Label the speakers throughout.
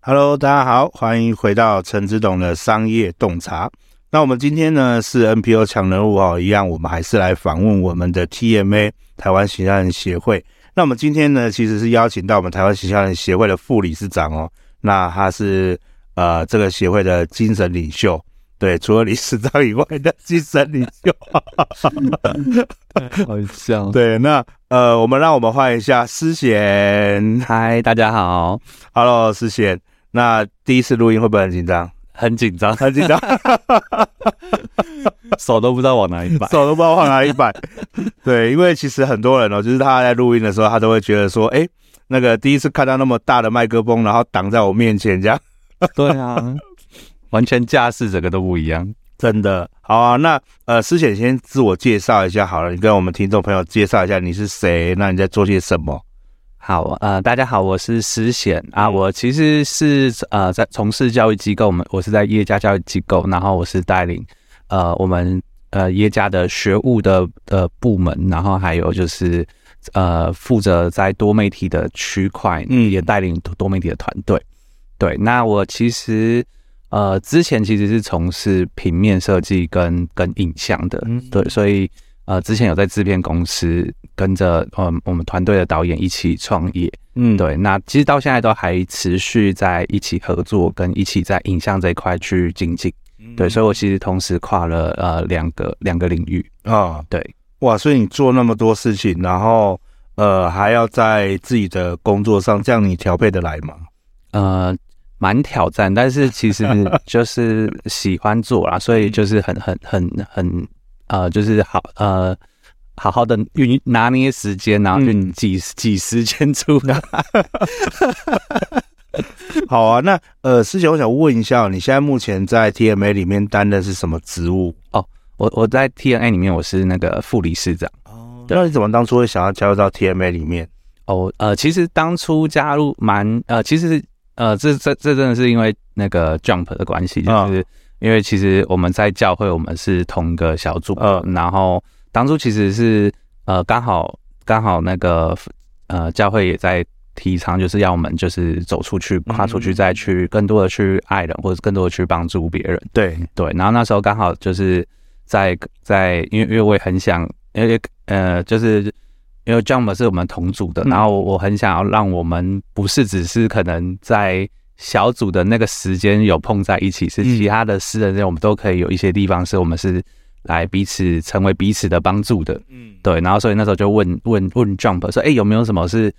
Speaker 1: Hello，大家好，欢迎回到陈执董的商业洞察。那我们今天呢是 NPO 强人物哦，一样，我们还是来访问我们的 TMA 台湾行销人协会。那我们今天呢，其实是邀请到我们台湾行销人协会的副理事长哦，那他是呃这个协会的精神领袖。对，除了理事长以外的精神领袖，
Speaker 2: 好像
Speaker 1: 对。那呃，我们让我们换一下思贤。
Speaker 2: 嗨，大家好
Speaker 1: ，Hello，思贤。那第一次录音会不会很紧张？
Speaker 2: 很紧张，
Speaker 1: 很紧张，
Speaker 2: 手都不知道往哪里摆，
Speaker 1: 手都不知道往哪里摆。对，因为其实很多人哦，就是他在录音的时候，他都会觉得说，哎，那个第一次看到那么大的麦克风，然后挡在我面前这样。
Speaker 2: 对啊。完全架势整个都不一样，
Speaker 1: 真的好啊。那呃，思贤先自我介绍一下好了，你跟我们听众朋友介绍一下你是谁，那你在做些什么？
Speaker 2: 好，呃，大家好，我是思贤啊，我其实是呃在从事教育机构，我们我是在耶加教育机构，然后我是带领呃我们呃耶加的学务的的部门，然后还有就是呃负责在多媒体的区块，嗯，也带领多媒体的团队。对，那我其实。呃，之前其实是从事平面设计跟跟影像的，嗯，对，所以呃，之前有在制片公司跟着呃我们团队的导演一起创业，嗯，对，那其实到现在都还持续在一起合作，跟一起在影像这一块去精进，嗯，对，所以我其实同时跨了呃两个两个领域。啊，对，
Speaker 1: 哇，所以你做那么多事情，然后呃还要在自己的工作上，这样你调配得来吗？
Speaker 2: 呃。蛮挑战，但是其实 就是喜欢做啦，所以就是很很很很呃，就是好呃，好好的运拿捏时间，然后就挤挤时间出来。
Speaker 1: 好啊，那呃，师姐，我想问一下，你现在目前在 TMA 里面担的是什么职务？
Speaker 2: 哦，我我在 TMA 里面我是那个副理事长。
Speaker 1: 哦，那你怎么当初会想要加入到 TMA 里面？
Speaker 2: 哦，呃，其实当初加入蛮呃，其实。呃，这这这真的是因为那个 Jump 的关系，就是因为其实我们在教会，我们是同一个小组，呃，然后当初其实是呃刚好刚好那个呃教会也在提倡，就是要我们就是走出去，跨出去，再去更多的去爱人，或者更多的去帮助别人。对对，然后那时候刚好就是在在，因为因为我也很想，因为呃就是。因为 Jump 是我们同组的，然后我很想要让我们不是只是可能在小组的那个时间有碰在一起，是其他的私人，我们都可以有一些地方是我们是来彼此成为彼此的帮助的。嗯，对。然后所以那时候就问问问 Jump 说：“哎，有没有什么是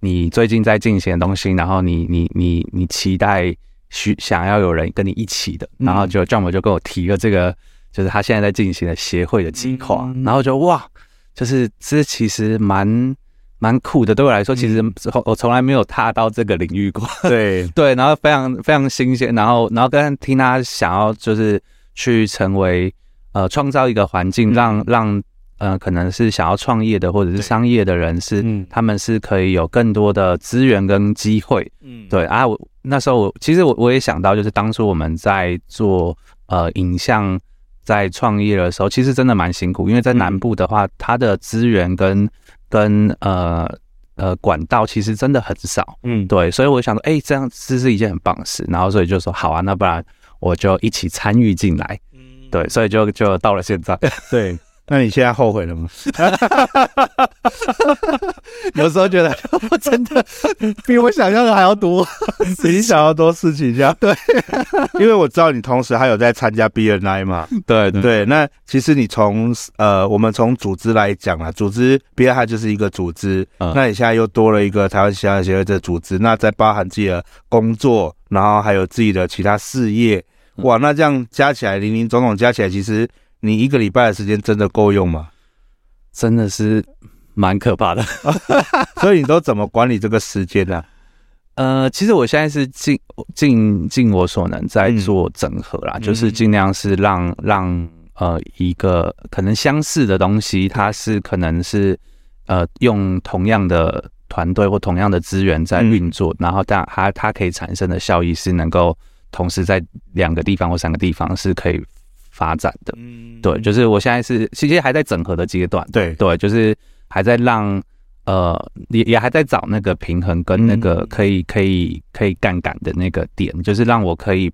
Speaker 2: 你最近在进行的东西？然后你你你你期待需想要有人跟你一起的？”然后就 Jump 就跟我提了这个，就是他现在在进行的协会的计划。然后就哇。就是这其实蛮蛮酷的，对我来说，其实我从来没有踏到这个领域过。对 对，然后非常非常新鲜，然后然后跟听他想要就是去成为呃创造一个环境，让让呃可能是想要创业的或者是商业的人是他们是可以有更多的资源跟机会。嗯，对啊，我那时候我其实我我也想到，就是当初我们在做呃影像。在创业的时候，其实真的蛮辛苦，因为在南部的话，它的资源跟跟呃呃管道其实真的很少。嗯，对，所以我想说，哎、欸，这样这是一件很棒的事，然后所以就说好啊，那不然我就一起参与进来。嗯，对，所以就就到了现在。
Speaker 1: 对，那你现在后悔了吗？有时候觉得我真的比我想象的还要多，比你想要多事情这样。对，因为我知道你同时还有在参加 BNI 嘛。
Speaker 2: 对对，
Speaker 1: 对，那其实你从呃，我们从组织来讲啊，组织 BNI 就是一个组织，嗯、那你现在又多了一个台湾喜爱协会的组织，那再包含自己的工作，然后还有自己的其他事业，哇，那这样加起来，林林总总加起来，其实你一个礼拜的时间真的够用吗？
Speaker 2: 真的是蛮可怕的，
Speaker 1: 所以你都怎么管理这个时间呢？
Speaker 2: 呃，其实我现在是尽尽尽我所能在做整合啦，嗯、就是尽量是让让呃一个可能相似的东西，它是可能是呃用同样的团队或同样的资源在运作，嗯、然后但它它可以产生的效益是能够同时在两个地方或三个地方是可以。发展的，嗯，对，就是我现在是其实还在整合的阶段，对。对，就是还在让呃也也还在找那个平衡跟那个可以可以可以杠杆的那个点，就是让我可以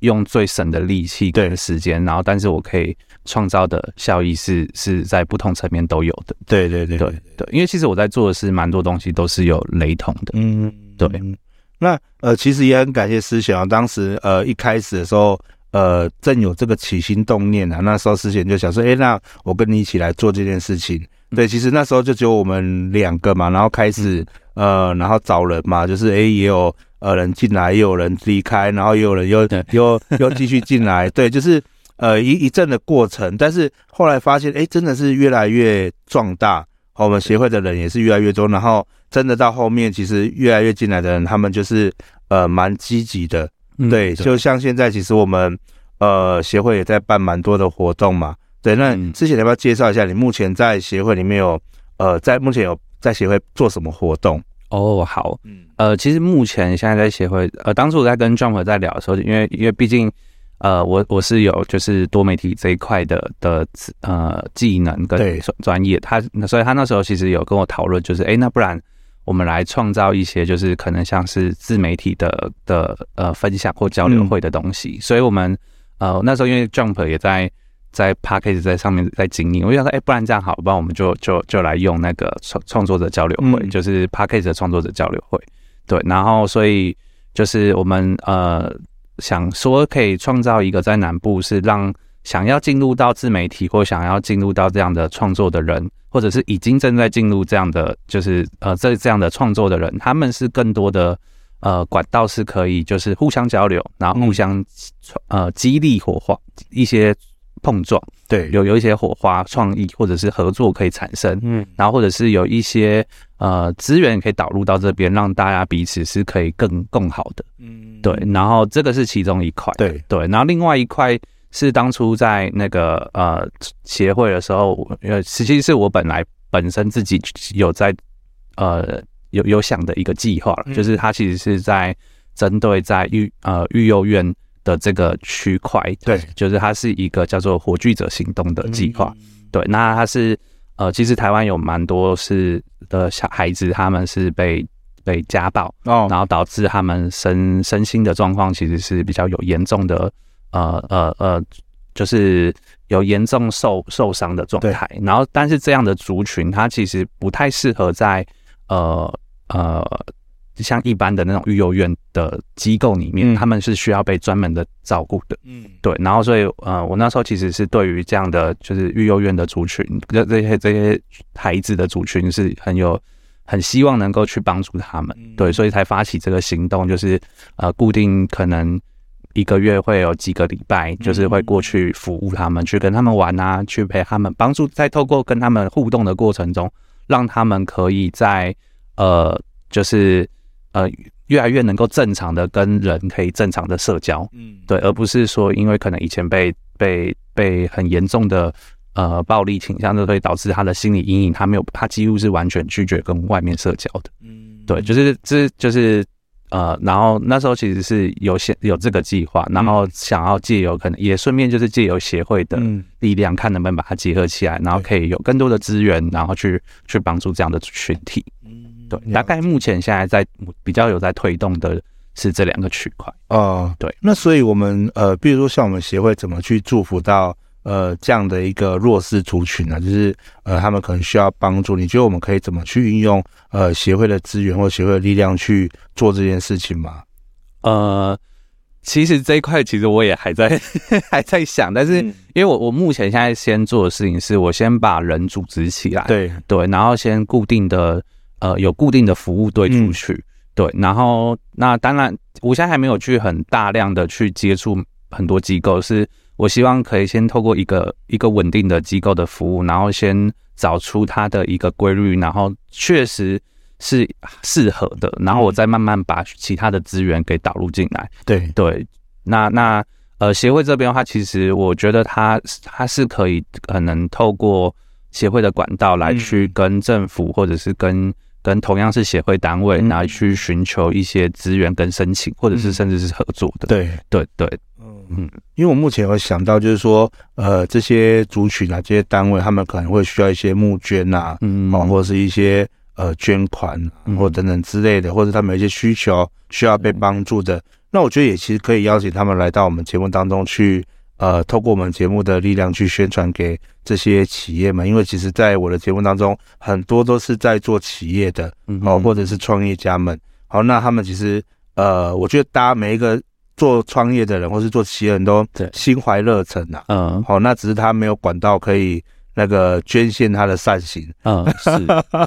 Speaker 2: 用最省的力气跟时间，然后但是我可以创造的效益是是在不同层面都有的，
Speaker 1: 对对对对
Speaker 2: 对，因为其实我在做的是蛮多东西都是有雷同的，嗯，对。
Speaker 1: 那呃其实也很感谢思想啊，当时呃一开始的时候。呃，正有这个起心动念啊，那时候思贤就想说，哎，那我跟你一起来做这件事情。对，其实那时候就只有我们两个嘛，然后开始呃，然后找人嘛，就是哎，也有呃人进来，也有人离开，然后也有人又 又又继续进来，对，就是呃一一阵的过程。但是后来发现，哎，真的是越来越壮大，我们协会的人也是越来越多，然后真的到后面，其实越来越进来的人，他们就是呃蛮积极的。对，就像现在，其实我们呃协会也在办蛮多的活动嘛。对，那之前要不要介绍一下，你目前在协会里面有呃在目前有在协会做什么活动？
Speaker 2: 哦，好，嗯，呃，其实目前现在在协会，呃，当初我在跟 Jump 在聊的时候，因为因为毕竟呃我我是有就是多媒体这一块的的呃技能跟专业，他所以他那时候其实有跟我讨论，就是哎，那不然。我们来创造一些，就是可能像是自媒体的的呃分享或交流会的东西。嗯、所以，我们呃那时候因为 Jump 也在在 p a c k a g e 在上面在经营，我就想说，哎、欸，不然这样好，不然我们就就就来用那个创创作者交流会，嗯、就是 p a c k a g e 的创作者交流会。对，然后所以就是我们呃想说可以创造一个在南部是让想要进入到自媒体或想要进入到这样的创作的人。或者是已经正在进入这样的，就是呃这这样的创作的人，他们是更多的呃管道是可以就是互相交流，然后互相呃激励火花一些碰撞，对，有有一些火花创意或者是合作可以产生，嗯，然后或者是有一些呃资源可以导入到这边，让大家彼此是可以更更好的，嗯，对，然后这个是其中一块，对对，然后另外一块。是当初在那个呃协会的时候，呃，实际是我本来本身自己有在呃有有想的一个计划，嗯、就是它其实是在针对在育呃育幼院的这个区块，对，就是它是一个叫做“火炬者行动”的计划，嗯、对，那它是呃其实台湾有蛮多是的小孩子，他们是被被家暴，哦，然后导致他们身身心的状况其实是比较有严重的。呃呃呃，就是有严重受受伤的状态，然后但是这样的族群，它其实不太适合在呃呃像一般的那种育幼院的机构里面，嗯、他们是需要被专门的照顾的。嗯，对，然后所以呃，我那时候其实是对于这样的就是育幼院的族群，这这些这些孩子的族群是很有很希望能够去帮助他们，嗯、对，所以才发起这个行动，就是呃固定可能。一个月会有几个礼拜，就是会过去服务他们，去跟他们玩啊，去陪他们，帮助在透过跟他们互动的过程中，让他们可以在呃，就是呃，越来越能够正常的跟人可以正常的社交，嗯，对，而不是说因为可能以前被被被很严重的呃暴力倾向，就会导致他的心理阴影，他没有，他几乎是完全拒绝跟外面社交的，嗯，对，就是这就是。呃，然后那时候其实是有些有这个计划，然后想要借由可能也顺便就是借由协会的力量，看能不能把它结合起来，然后可以有更多的资源，然后去去帮助这样的群体。嗯，对，大概目前现在在比较有在推动的是这两个区块。哦，对。
Speaker 1: 那所以我们呃，比如说像我们协会怎么去祝福到呃这样的一个弱势族群呢、啊？就是呃他们可能需要帮助，你觉得我们可以怎么去运用呃协会的资源或协会的力量去做这件事情吗？
Speaker 2: 呃。其实这一块，其实我也还在 还在想，但是因为我我目前现在先做的事情是，我先把人组织起来，
Speaker 1: 对
Speaker 2: 对，然后先固定的呃有固定的服务队出去，嗯、对，然后那当然我现在还没有去很大量的去接触很多机构，是我希望可以先透过一个一个稳定的机构的服务，然后先找出它的一个规律，然后确实。是适合的，然后我再慢慢把其他的资源给导入进来。
Speaker 1: 对
Speaker 2: 对，那那呃，协会这边的话，其实我觉得它它是可以可能透过协会的管道来去跟政府，或者是跟跟同样是协会单位来去寻求一些资源跟申请，或者是甚至是合作的。
Speaker 1: 对
Speaker 2: 对对，
Speaker 1: 嗯。嗯，因为我目前有想到，就是说呃，这些族群啊，这些单位，他们可能会需要一些募捐啊，嗯，或者是一些。呃，捐款或等等之类的，或者他们有一些需求需要被帮助的，那我觉得也其实可以邀请他们来到我们节目当中去，呃，透过我们节目的力量去宣传给这些企业们，因为其实在我的节目当中，很多都是在做企业的，哦，或者是创业家们，好，那他们其实，呃，我觉得大家每一个做创业的人或是做企业人都心怀热忱呐，嗯，好，那只是他没有管道可以。那个捐献他的善行，
Speaker 2: 嗯，是，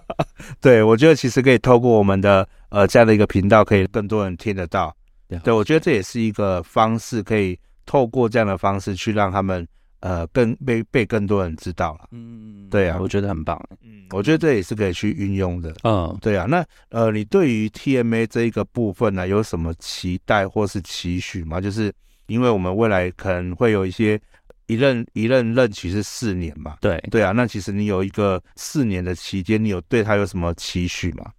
Speaker 1: 对，我觉得其实可以透过我们的呃这样的一个频道，可以更多人听得到。对，对，我觉得这也是一个方式，可以透过这样的方式去让他们呃更被被更多人知道了。嗯，对啊，
Speaker 2: 我觉得很棒。
Speaker 1: 嗯，我觉得这也是可以去运用的。
Speaker 2: 嗯，
Speaker 1: 对啊，那呃，你对于 TMA 这一个部分呢，有什么期待或是期许吗？就是因为我们未来可能会有一些。一任一任任期是四年嘛？
Speaker 2: 对
Speaker 1: 对啊，那其实你有一个四年的期间，你有对他有什么期许吗？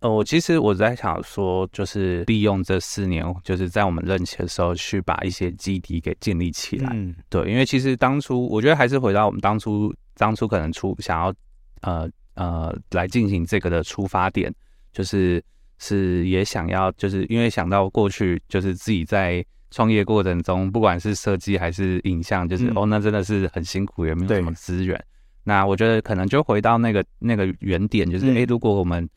Speaker 2: 呃，我其实我在想说，就是利用这四年，就是在我们任期的时候，去把一些基底给建立起来。嗯，对，因为其实当初我觉得还是回到我们当初当初可能出想要呃呃来进行这个的出发点，就是是也想要，就是因为想到过去就是自己在。创业过程中，不管是设计还是影像，就是、嗯、哦，那真的是很辛苦，也没有什么资源。那我觉得可能就回到那个那个原点，就是诶、嗯欸，如果我们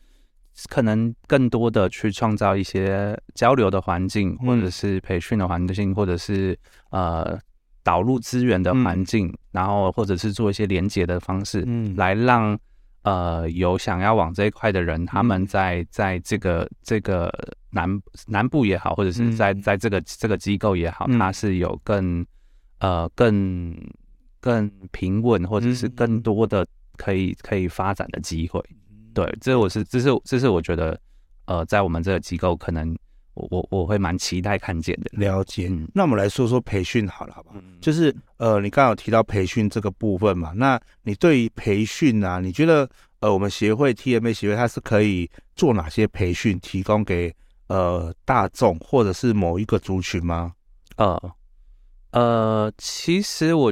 Speaker 2: 可能更多的去创造一些交流的环境，嗯、或者是培训的环境，或者是呃导入资源的环境，嗯、然后或者是做一些连接的方式，嗯，来让。呃，有想要往这一块的人，他们在在这个这个南南部也好，或者是在在这个这个机构也好，它是有更呃更更平稳，或者是更多的可以可以发展的机会。对，这我是这是这是我觉得呃，在我们这个机构可能。我我我会蛮期待看见的。
Speaker 1: 了解，嗯、那我们来说说培训好了，好不好？嗯、就是呃，你刚刚有提到培训这个部分嘛？那你对于培训啊，你觉得呃，我们协会 TMA 协会它是可以做哪些培训，提供给呃大众或者是某一个族群吗？
Speaker 2: 呃呃，其实我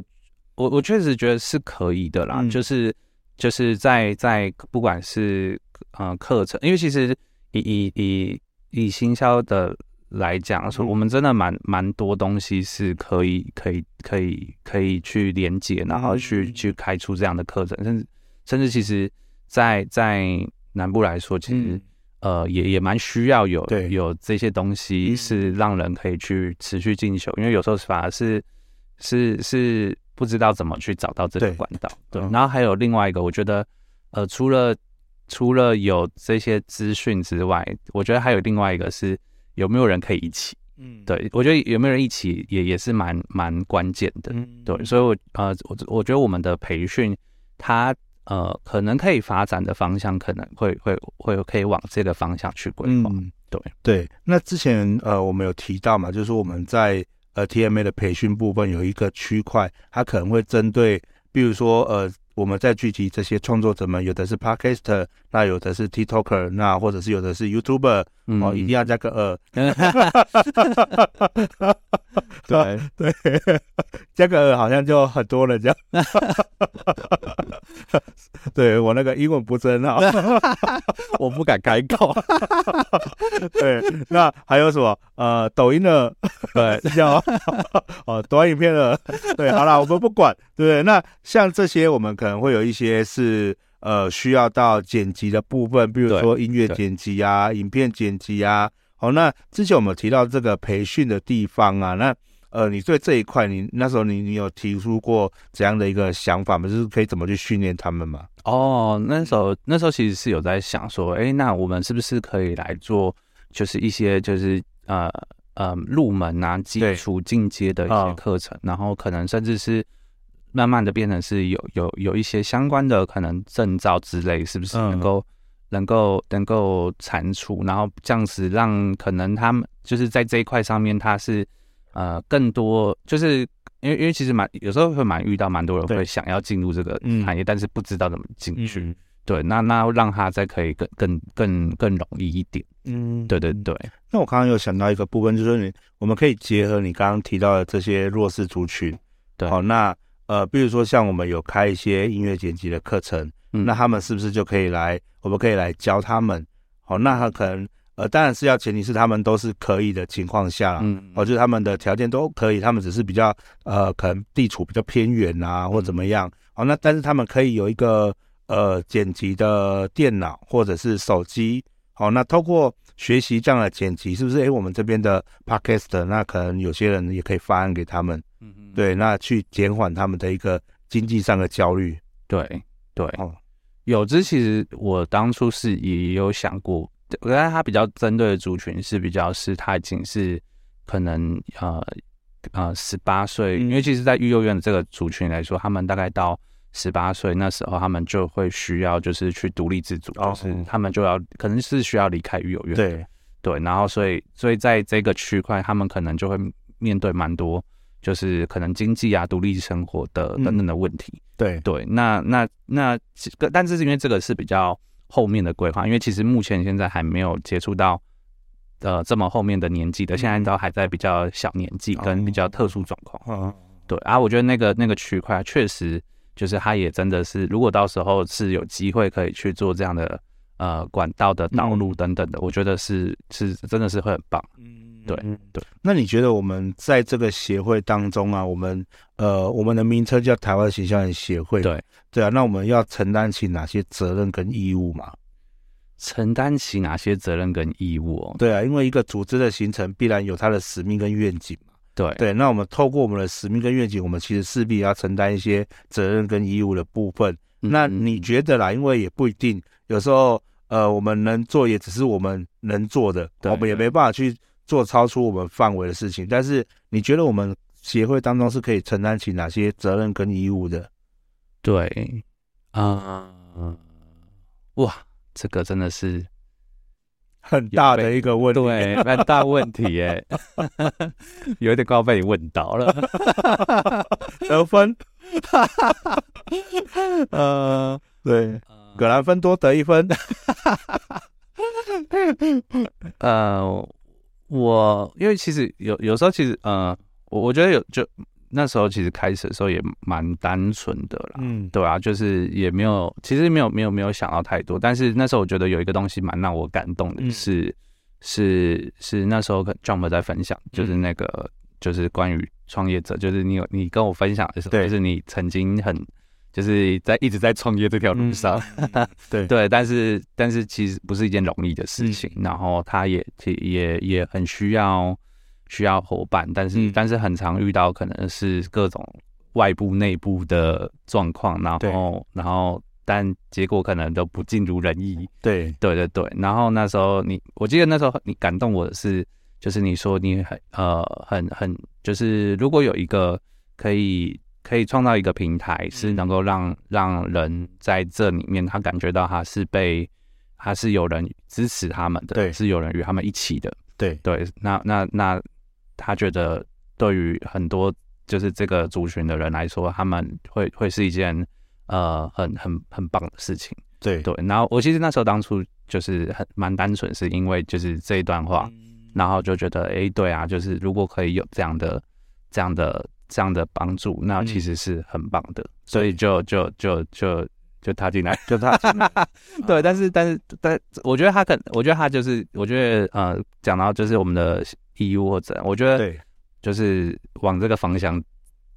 Speaker 2: 我我确实觉得是可以的啦，嗯、就是就是在在不管是呃课程，因为其实以以以。以行销的来讲，说我们真的蛮蛮多东西是可以可以可以可以去连接，然后去去开出这样的课程，甚至甚至其实在，在在南部来说，其实、嗯、呃也也蛮需要有有这些东西是让人可以去持续进修，因为有时候反而是是是不知道怎么去找到这个管道。对，对，然后还有另外一个，我觉得呃除了。除了有这些资讯之外，我觉得还有另外一个是有没有人可以一起。嗯，对，我觉得有没有人一起也也是蛮蛮关键的。嗯，对，所以我呃，我我觉得我们的培训，它呃可能可以发展的方向，可能会会会可以往这个方向去规划。嗯，对
Speaker 1: 对。那之前呃我们有提到嘛，就是说我们在呃 TMA 的培训部分有一个区块，它可能会针对，比如说呃。我们在聚集这些创作者们，有的是 Podcaster，那有的是 TikToker，那或者是有的是 YouTuber，嗯、哦，一定要加个二。
Speaker 2: 对
Speaker 1: 对，加个二好像就很多了这样。对我那个英文不是很好，
Speaker 2: 我不敢开口。
Speaker 1: 对，那还有什么？呃，抖音的，对，叫哦，短影片的，对，好了，我们不管，对不对？那像这些，我们可能会有一些是呃需要到剪辑的部分，比如说音乐剪辑啊，影片剪辑啊。好，那之前我们提到这个培训的地方啊，那。呃，你对这一块，你那时候你你有提出过怎样的一个想法吗？就是可以怎么去训练他们吗？
Speaker 2: 哦，那时候那时候其实是有在想说，哎，那我们是不是可以来做，就是一些就是呃呃入门啊、基础进阶的一些课程，然后可能甚至是慢慢的变成是有有有一些相关的可能证照之类，是不是能够、嗯、能够能够产出，然后这样子让可能他们就是在这一块上面他是。呃，更多就是因为因为其实蛮有时候会蛮遇到蛮多人会想要进入这个行业，但是不知道怎么进去。嗯、对，那那让他再可以更更更更容易一点。嗯，对对对。
Speaker 1: 那我刚刚有想到一个部分，就是你我们可以结合你刚刚提到的这些弱势族群。
Speaker 2: 对，
Speaker 1: 好，那呃，比如说像我们有开一些音乐剪辑的课程，嗯、那他们是不是就可以来？我们可以来教他们。好，那他可能。呃，当然是要前提是他们都是可以的情况下，嗯，哦，就是他们的条件都可以，他们只是比较呃，可能地处比较偏远啊，或怎么样，哦，那但是他们可以有一个呃剪辑的电脑或者是手机，好，那透过学习这样的剪辑，是不是？诶，我们这边的 Podcast，那可能有些人也可以发案给他们，对，那去减缓他们的一个经济上的焦虑，
Speaker 2: 对对，哦，有之其实我当初是也有想过。我觉得他比较针对的族群是比较是他已经是可能呃呃十八岁，因为其实，在育幼院的这个族群来说，他们大概到十八岁那时候，他们就会需要就是去独立自主，就是他们就要可能是需要离开育幼院，
Speaker 1: 对。
Speaker 2: 对，然后所以所以在这个区块，他们可能就会面对蛮多就是可能经济啊、独立生活的等等的问题，
Speaker 1: 对。
Speaker 2: 对，那那那但是因为这个是比较。后面的规划，因为其实目前现在还没有接触到，呃，这么后面的年纪的，现在都还在比较小年纪跟比较特殊状况。嗯，对啊，我觉得那个那个区块确实就是它也真的是，如果到时候是有机会可以去做这样的呃管道的道路等等的，我觉得是是真的是会很棒。嗯，对对。
Speaker 1: 那你觉得我们在这个协会当中啊，我们呃我们的名称叫台湾形象协会，
Speaker 2: 对。
Speaker 1: 对啊，那我们要承担起哪些责任跟义务嘛？
Speaker 2: 承担起哪些责任跟义务哦？
Speaker 1: 对啊，因为一个组织的形成必然有它的使命跟愿景嘛。
Speaker 2: 对
Speaker 1: 对，那我们透过我们的使命跟愿景，我们其实势必要承担一些责任跟义务的部分。嗯、那你觉得啦？因为也不一定，有时候呃，我们能做也只是我们能做的，我们也没办法去做超出我们范围的事情。但是你觉得我们协会当中是可以承担起哪些责任跟义务的？
Speaker 2: 对，啊、嗯，哇，这个真的是
Speaker 1: 很大的一个问题，
Speaker 2: 对，蛮大问题耶，有点高被你问到了，
Speaker 1: 得分，呃，对，葛兰芬多得一分，
Speaker 2: 呃，我因为其实有有时候其实，呃，我我觉得有就。那时候其实开始的时候也蛮单纯的啦，嗯，对啊，就是也没有，其实没有没有没有想到太多。但是那时候我觉得有一个东西蛮让我感动的是，嗯、是是那时候跟 Jump 在分享，就是那个、嗯、就是关于创业者，就是你有你跟我分享的时候，就是你曾经很就是在一直在创业这条路上，
Speaker 1: 嗯、对。
Speaker 2: 对，但是但是其实不是一件容易的事情，嗯、然后他也也也很需要。需要伙伴，但是、嗯、但是很常遇到可能是各种外部内部的状况，然后然后但结果可能都不尽如人意。
Speaker 1: 对。
Speaker 2: 对对对，然后那时候你，我记得那时候你感动我的是，就是你说你很呃很很就是如果有一个可以可以创造一个平台，是能够让、嗯、让人在这里面他感觉到他是被他是有人支持他们的，
Speaker 1: 对，
Speaker 2: 是有人与他们一起的。
Speaker 1: 对
Speaker 2: 对，那那那。他觉得，对于很多就是这个族群的人来说，他们会会是一件呃很很很棒的事情。
Speaker 1: 对
Speaker 2: 对。然后我其实那时候当初就是很蛮单纯，是因为就是这一段话，嗯、然后就觉得哎，对啊，就是如果可以有这样的、这样的、这样的帮助，那其实是很棒的。嗯、所以就就就就就踏进来，就踏进来。对，但是但是但我觉得他可，我觉得他就是，我觉得呃，讲到就是我们的义务或者，我觉得对，就是往这个方向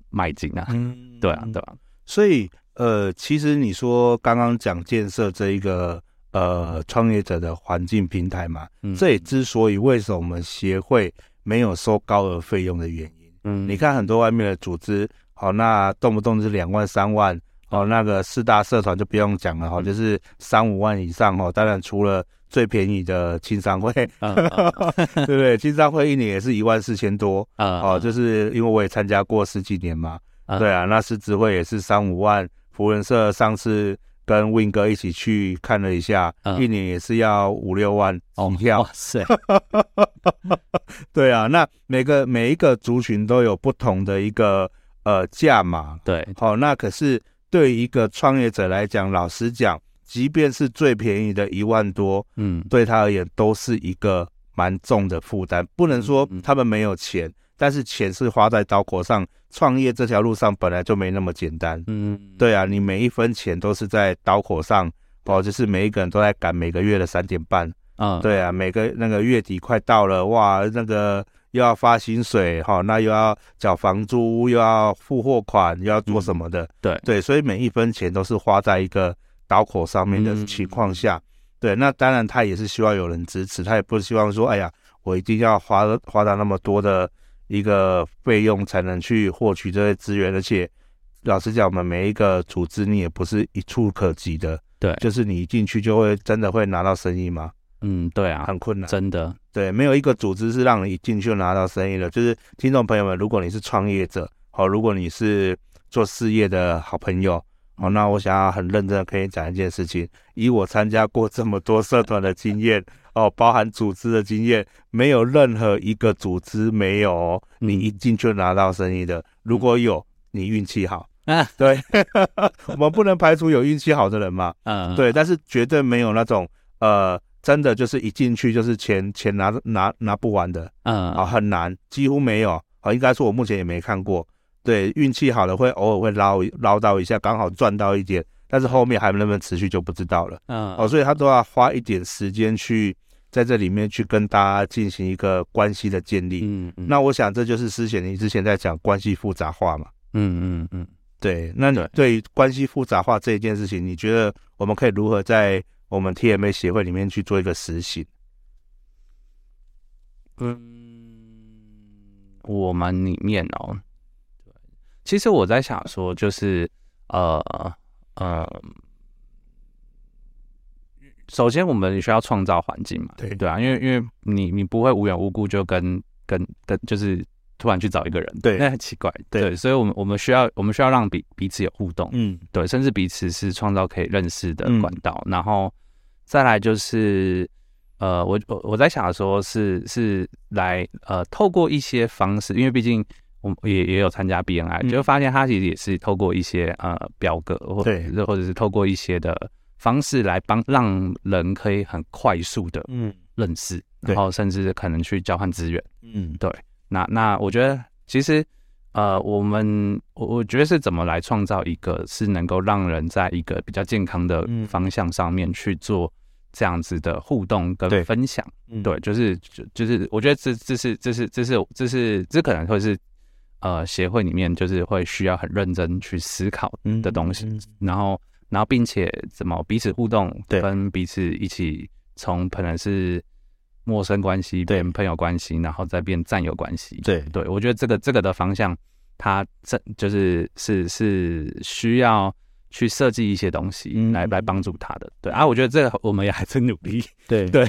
Speaker 2: 迈进啊。嗯，对啊，对吧、啊？
Speaker 1: 所以。呃，其实你说刚刚讲建设这一个呃创业者的环境平台嘛，嗯，这也之所以为什么我们协会没有收高额费用的原因。嗯，你看很多外面的组织，好，那动不动就是两万三万，哦，那个四大社团就不用讲了哈，就是三五万以上哈。当然除了最便宜的青商会，嗯、对不对？青商会一年也是一万四千多，啊，哦，就是因为我也参加过十几年嘛，嗯、对啊，那狮子会也是三五万。福人社上次跟 Win 哥一起去看了一下，嗯、一年也是要五六万起跳。哇塞！对啊，那每个每一个族群都有不同的一个呃价码。对，好、哦，那可是对一个创业者来讲，老实讲，即便是最便宜的一万多，嗯，对他而言都是一个蛮重的负担。不能说他们没有钱。但是钱是花在刀口上，创业这条路上本来就没那么简单。嗯，对啊，你每一分钱都是在刀口上，哦，就是每一个人都在赶每个月的三点半。啊、嗯，对啊，每个那个月底快到了，哇，那个又要发薪水，哈、哦，那又要缴房租，又要付货款，又要做什么的？嗯、对对，所以每一分钱都是花在一个刀口上面的情况下。嗯、对，那当然他也是希望有人支持，他也不希望说，哎呀，我一定要花花到那么多的。一个费用才能去获取这些资源，而且老实讲，我们每一个组织你也不是一触可及的，对，就是你一进去就会真的会拿到生意吗？
Speaker 2: 嗯，对啊，
Speaker 1: 很困难，
Speaker 2: 真的，
Speaker 1: 对，没有一个组织是让你一进去就拿到生意的。就是听众朋友们，如果你是创业者，好，如果你是做事业的好朋友，好，那我想要很认真的跟你讲一件事情，以我参加过这么多社团的经验。哦，包含组织的经验，没有任何一个组织没有你一进就拿到生意的。如果有，你运气好。啊，对，我们不能排除有运气好的人嘛。嗯，对，但是绝对没有那种呃，真的就是一进去就是钱钱拿拿拿不完的。嗯，啊，很难，几乎没有。啊，应该说我目前也没看过。对，运气好了会偶尔会捞捞到一下，刚好赚到一点，但是后面还能不能持续就不知道了。嗯，哦，所以他都要花一点时间去。在这里面去跟大家进行一个关系的建立，嗯，嗯，那我想这就是思贤你之前在讲关系复杂化嘛，嗯嗯嗯，对，那你对关系复杂化这一件事情，你觉得我们可以如何在我们 TMA 协会里面去做一个实行？
Speaker 2: 嗯，我们里面哦，对，其实我在想说，就是呃呃。首先，我们需要创造环境嘛？对对啊，因为因为你你不会无缘无故就跟跟跟就是突然去找一个人，对，那很奇怪。对，对，所以我们我们需要我们需要让彼彼此有互动，嗯，对，甚至彼此是创造可以认识的管道。嗯、然后再来就是呃，我我我在想说是是来呃，透过一些方式，因为毕竟我也也有参加 BNI，、嗯、就发现它其实也是透过一些呃表格或者对。或者是透过一些的。方式来帮让人可以很快速的嗯。认识，嗯、然后甚至可能去交换资源，嗯，对。那那我觉得其实呃，我们我我觉得是怎么来创造一个是能够让人在一个比较健康的方向上面去做这样子的互动跟分享，对，对，就是就就是我觉得这这是这是这是这是这可能会是呃协会里面就是会需要很认真去思考的东西，然后。然后，并且怎么彼此互动，跟彼此一起从可能是陌生关系变朋友关系，然后再变战友关系。对对，我觉得这个这个的方向，它这就是是是需要去设计一些东西来、嗯、来帮助他的。对啊，我觉得这个我们也还在努力。对对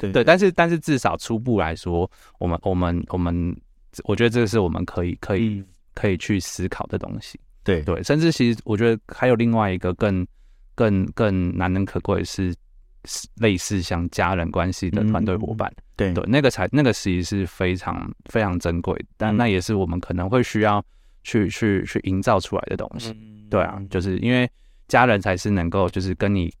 Speaker 2: 对对，但是但是至少初步来说，我们我们我们，我觉得这个是我们可以可以可以去思考的东西。对。对，甚至其实我觉得还有另外一个更更更难能可贵的是类似像家人关系的团队伙伴，嗯、对。对，那个才那个其实是非常非常珍贵，但那也是我们可能会需要去去去营造出来的东西。嗯、对啊，就是因为家人才是能够就是跟你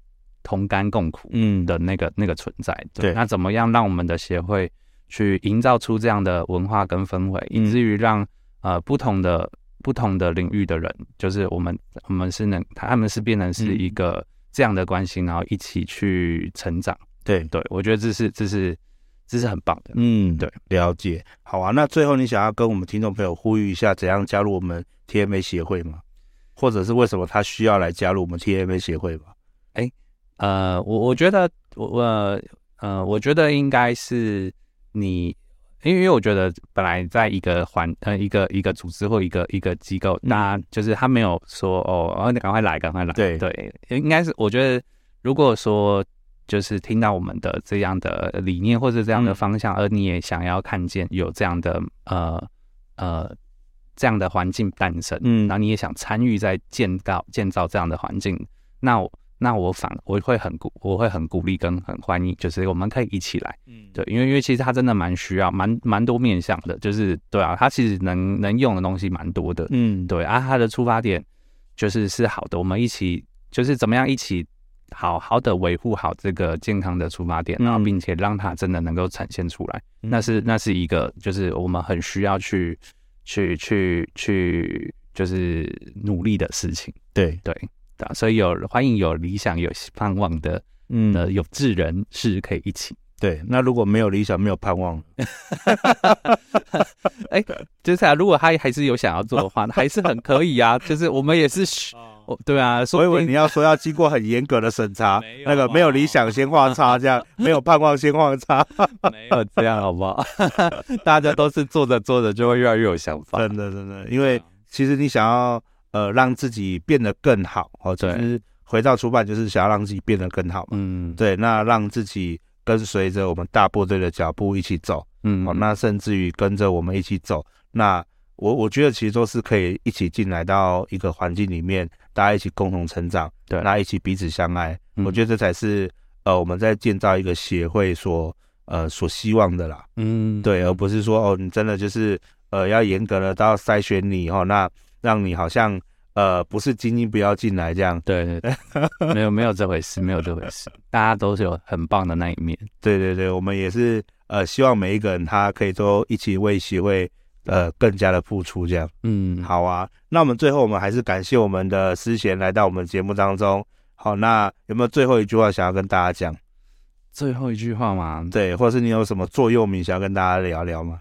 Speaker 2: 同甘共苦嗯。的那个、嗯、那个存在。对，那怎么样让我们的协会去营造出这样的文化跟氛围，以至于让呃不同的不同的领域的人，就是我们我们是能他们是变成是一个这样的关系，然后一起去成长。对对，我觉得这是这是这是很棒的。嗯，对，
Speaker 1: 了解。好啊，那最后你想要跟我们听众朋友呼吁一下，怎样加入我们 TMA 协会吗？或者是为什么他需要来加入我们 TMA 协会吗？
Speaker 2: 哎、欸，呃，我我觉得我我呃，我觉得应该是你，因为因为我觉得本来在一个环呃一个一个组织或一个一个机构，那就是他没有说哦，哦你赶快来，赶快来。对对，应该是我觉得如果说。就是听到我们的这样的理念或者这样的方向，嗯、而你也想要看见有这样的呃呃这样的环境诞生，嗯，然后你也想参与在建造建造这样的环境，那我那我反我会很鼓我会很鼓励跟很欢迎，就是我们可以一起来，嗯，对，因为因为其实他真的蛮需要蛮蛮多面向的，就是对啊，他其实能能用的东西蛮多的，嗯，对啊，他的出发点就是是好的，我们一起就是怎么样一起。好好的维护好这个健康的出发点，然后并且让他真的能够呈现出来，嗯、那是那是一个就是我们很需要去去去去就是努力的事情。对。对的，所以有欢迎有理想有盼望的嗯的有志人士可以一起。
Speaker 1: 对，那如果没有理想没有盼望，
Speaker 2: 哎，接下来如果他还是有想要做的话，还是很可以啊。就是我们也是。哦，对啊，所以
Speaker 1: 你要说要经过很严格的审查，那个没有理想先画叉，这样没有盼望先画叉，
Speaker 2: 没有 这样好不好？大家都是做着做着就会越来越有想法，
Speaker 1: 真的真的，因为其实你想要呃让自己变得更好，或者是回到出版就是想要让自己变得更好嘛，嗯，对，那让自己跟随着我们大部队的脚步一起走，嗯，哦，那甚至于跟着我们一起走，那我我觉得其实都是可以一起进来到一个环境里面。大家一起共同成长，对，大家一起彼此相爱，嗯、我觉得这才是呃我们在建造一个协会所呃所希望的啦，嗯，对，而不是说哦你真的就是呃要严格的到筛选你哦，那让你好像呃不是精英不要进来这样，
Speaker 2: 对对对，没有没有这回事，没有这回事，大家都是有很棒的那一面，
Speaker 1: 对对对，我们也是呃希望每一个人他可以都一起为协会。呃，更加的付出这样，嗯，好啊。那我们最后，我们还是感谢我们的思贤来到我们节目当中。好，那有没有最后一句话想要跟大家讲？
Speaker 2: 最后一句话嘛？
Speaker 1: 对，或者是你有什么座右铭想要跟大家聊聊吗？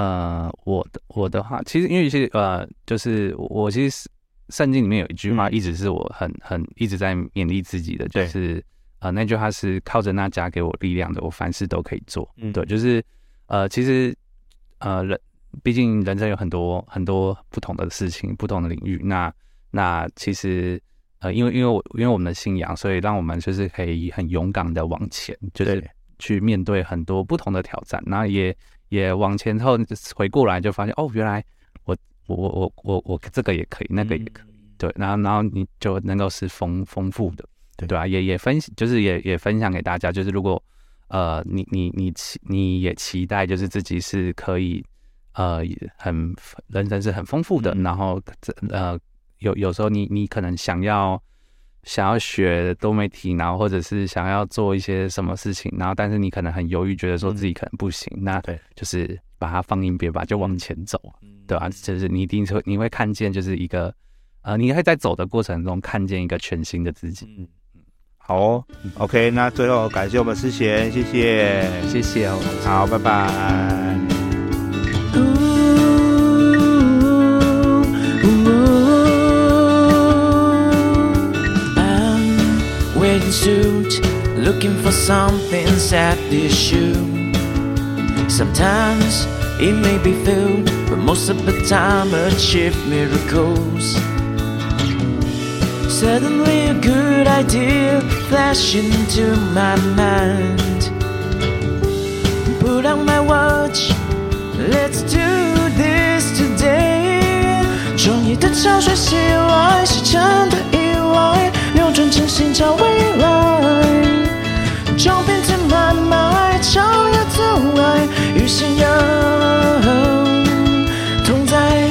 Speaker 2: 哦，呃，我的我的话，其实因为其实呃，就是我其实圣经里面有一句话，一直是我很很一直在勉励自己的，嗯、就是呃，那句话是靠着那家给我力量的，我凡事都可以做。嗯，对，就是呃，其实呃人。毕竟人生有很多很多不同的事情，不同的领域。那那其实呃，因为因为我因为我们的信仰，所以让我们就是可以很勇敢的往前，就是去面对很多不同的挑战。那也也往前后回过来就发现，哦，原来我我我我我我这个也可以，那个也可以。嗯、对，然后然后你就能够是丰丰富的，对也也分就是也也分享给大家，就是如果呃你你你期你也期待就是自己是可以。呃，很人生是很丰富的，嗯、然后这呃有有时候你你可能想要想要学多媒体，然后或者是想要做一些什么事情，然后但是你可能很犹豫，觉得说自己可能不行，嗯、那对，就是把它放一边吧，就往前走，嗯、对吧、啊？就是你一定会你会看见，就是一个呃，你会在走的过程中看见一个全新的自己。嗯嗯，好哦，OK，那最后感谢我们思贤，谢谢，谢谢哦，好，拜拜。suit, looking for something at this shoe. Sometimes it may be filled, but most of the time achieve miracles. Suddenly a good idea flashed into my mind. Put on my watch, let's do this today. 终于的潮水袭来，是真的意外。 瞄准真心找未来。
Speaker 3: 照片填满埋，照呀阻碍，与信仰同在。